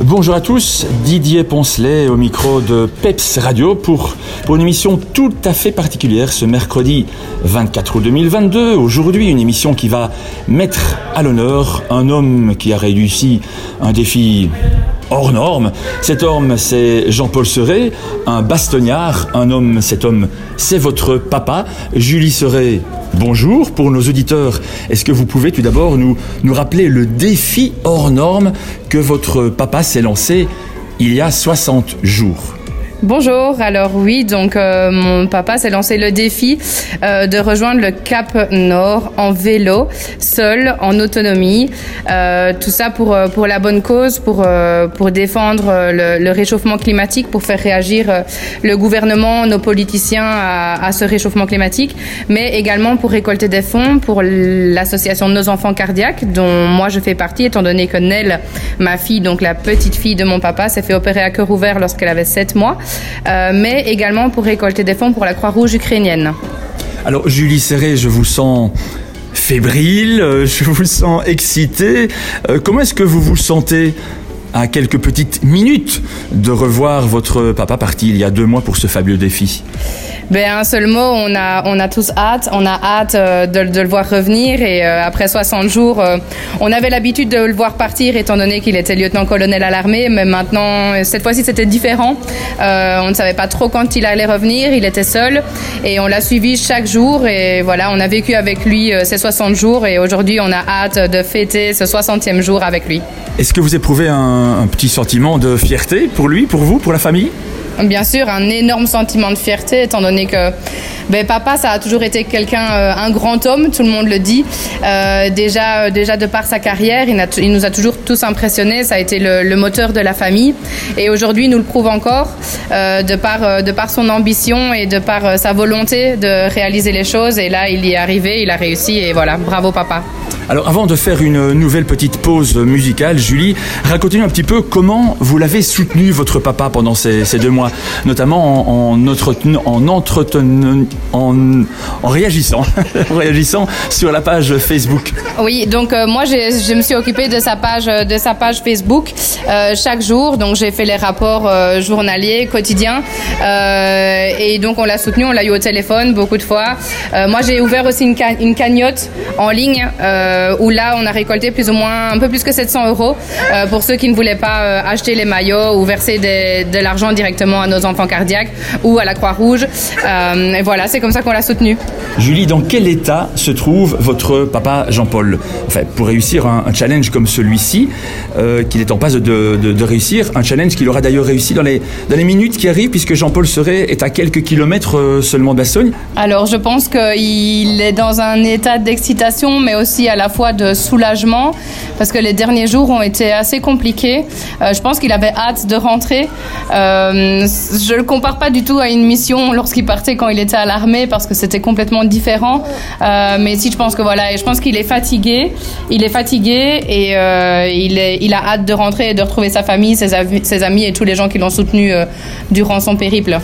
Bonjour à tous, Didier Poncelet au micro de PEPS Radio pour, pour une émission tout à fait particulière ce mercredi 24 août 2022. Aujourd'hui, une émission qui va mettre à l'honneur un homme qui a réussi un défi hors norme. Cet homme, c'est Jean-Paul Serret, un bastonniard. Un homme, cet homme, c'est votre papa. Julie Serret, bonjour. Pour nos auditeurs, est-ce que vous pouvez tout d'abord nous, nous rappeler le défi hors norme que votre papa s'est lancé il y a 60 jours? Bonjour, alors oui, donc euh, mon papa s'est lancé le défi euh, de rejoindre le Cap Nord en vélo, seul, en autonomie. Euh, tout ça pour, euh, pour la bonne cause, pour, euh, pour défendre le, le, réchauffement climatique, pour faire réagir le gouvernement, nos politiciens à, à, ce réchauffement climatique, mais également pour récolter des fonds pour l'association Nos Enfants Cardiaques, dont moi je fais partie, étant donné que Nell, ma fille, donc la petite fille de mon papa, s'est fait opérer à cœur ouvert lorsqu'elle avait 7 mois. Euh, mais également pour récolter des fonds pour la Croix-Rouge ukrainienne. Alors Julie Serré, je vous sens fébrile, euh, je vous sens excité. Euh, comment est-ce que vous vous sentez à quelques petites minutes de revoir votre papa parti il y a deux mois pour ce fabuleux défi ben, un seul mot, on a, on a tous hâte. On a hâte euh, de, de, le voir revenir. Et euh, après 60 jours, euh, on avait l'habitude de le voir partir, étant donné qu'il était lieutenant-colonel à l'armée. Mais maintenant, cette fois-ci, c'était différent. On ne savait pas trop quand il allait revenir. Il était seul. Et on l'a suivi chaque jour. Et voilà, on a vécu avec lui ces 60 jours. Et aujourd'hui, on a hâte de fêter ce 60e jour avec lui. Est-ce que vous éprouvez un, un petit sentiment de fierté pour lui, pour vous, pour la famille? Bien sûr, un énorme sentiment de fierté, étant donné que ben, papa, ça a toujours été quelqu'un, euh, un grand homme, tout le monde le dit. Euh, déjà, euh, déjà de par sa carrière, il, nous a toujours tous impressionnés. Ça a été le, moteur de la famille, et aujourd'hui, il nous le prouve encore de par de par son ambition et de par sa volonté de réaliser les choses. Et là, il y est arrivé, il a réussi, et voilà, bravo papa. Alors avant de faire une nouvelle petite pause musicale, Julie, racontez-nous un petit peu comment vous l'avez soutenu votre papa pendant ces, deux mois, notamment en, en, entretenant, en, entretenant, en, réagissant, en réagissant sur la page Facebook. Oui, donc euh, moi je me suis occupée de sa page, de sa page Facebook euh, chaque jour, donc j'ai fait les rapports euh, journaliers, quotidiens, et donc on l'a soutenu, on l'a eu au téléphone beaucoup de fois. Moi j'ai ouvert aussi une, ca une, cagnotte en ligne. Où là on a récolté plus ou moins un peu plus que 700 euros euh, pour ceux qui ne voulaient pas euh, acheter les maillots ou verser des, de l'argent directement à nos enfants cardiaques ou à la Croix-Rouge. Euh, et voilà, c'est comme ça qu'on l'a soutenu. Julie, dans quel état se trouve votre papa Jean-Paul? Enfin, Pour réussir un, un challenge comme celui-ci, euh, qu'il est en passe de, de, de, réussir, un challenge qu'il aura d'ailleurs réussi dans les, dans les minutes qui arrivent, puisque Jean-Paul serait est à quelques kilomètres euh, seulement de Bastogne. Alors je pense qu'il est dans un état d'excitation, mais aussi à la fois de soulagement parce que les derniers jours ont été assez compliqués. Euh, je pense qu'il avait hâte de rentrer. Euh, je le compare pas du tout à une mission lorsqu'il partait quand il était à l'armée parce que c'était complètement différent. Euh, mais si je pense que voilà, et je pense qu'il est fatigué. Il est fatigué et euh, il, a hâte de rentrer et de retrouver sa famille, ses, ses amis et tous les gens qui l'ont soutenu durant son périple.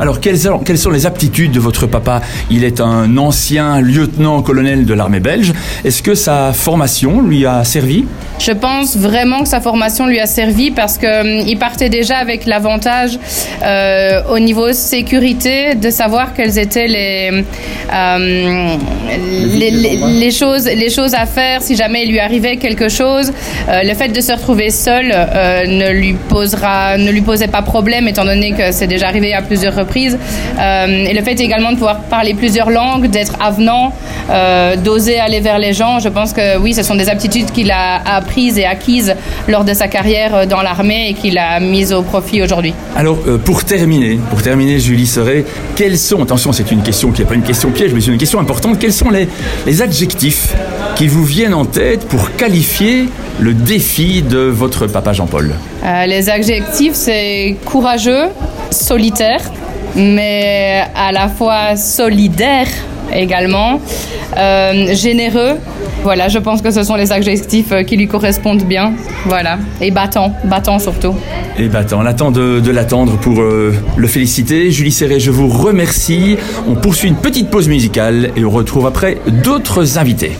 Alors, quelles quelles sont les aptitudes de votre papa? Il est un ancien lieutenant-colonel de l'armée belge. Est-ce que sa formation lui a servi Je pense vraiment que sa formation lui a servi parce qu'il hum, partait déjà avec l'avantage euh, au niveau sécurité de savoir quelles étaient les, euh, les, les, les, choses, les choses à faire si jamais il lui arrivait quelque chose. Euh, le fait de se retrouver seul euh, ne, lui posera, ne lui posait pas problème étant donné que c'est déjà arrivé à plusieurs reprises. Euh, et le fait également de pouvoir parler plusieurs langues, d'être avenant, euh, d'oser aller vers les gens, je pense que oui, ce sont des aptitudes qu'il a apprises et acquises lors de sa carrière dans l'armée et qu'il a mises au profit aujourd'hui. Alors, euh, pour terminer, pour terminer, Julie Serret, quels sont, attention, c'est une question qui n'est pas une question piège, mais c'est une question importante, quels sont les, les adjectifs qui vous viennent en tête pour qualifier le défi de votre papa Jean-Paul? Euh, Les adjectifs, c'est courageux, solitaire, mais à la fois solidaire également, euh, généreux. Voilà, je pense que ce sont les adjectifs qui lui correspondent bien. Voilà, et battant, battant surtout. Et battant, on attend de, de l'attendre pour euh, le féliciter. Julie Serré, je vous remercie. On poursuit une petite pause musicale et on retrouve après d'autres invités.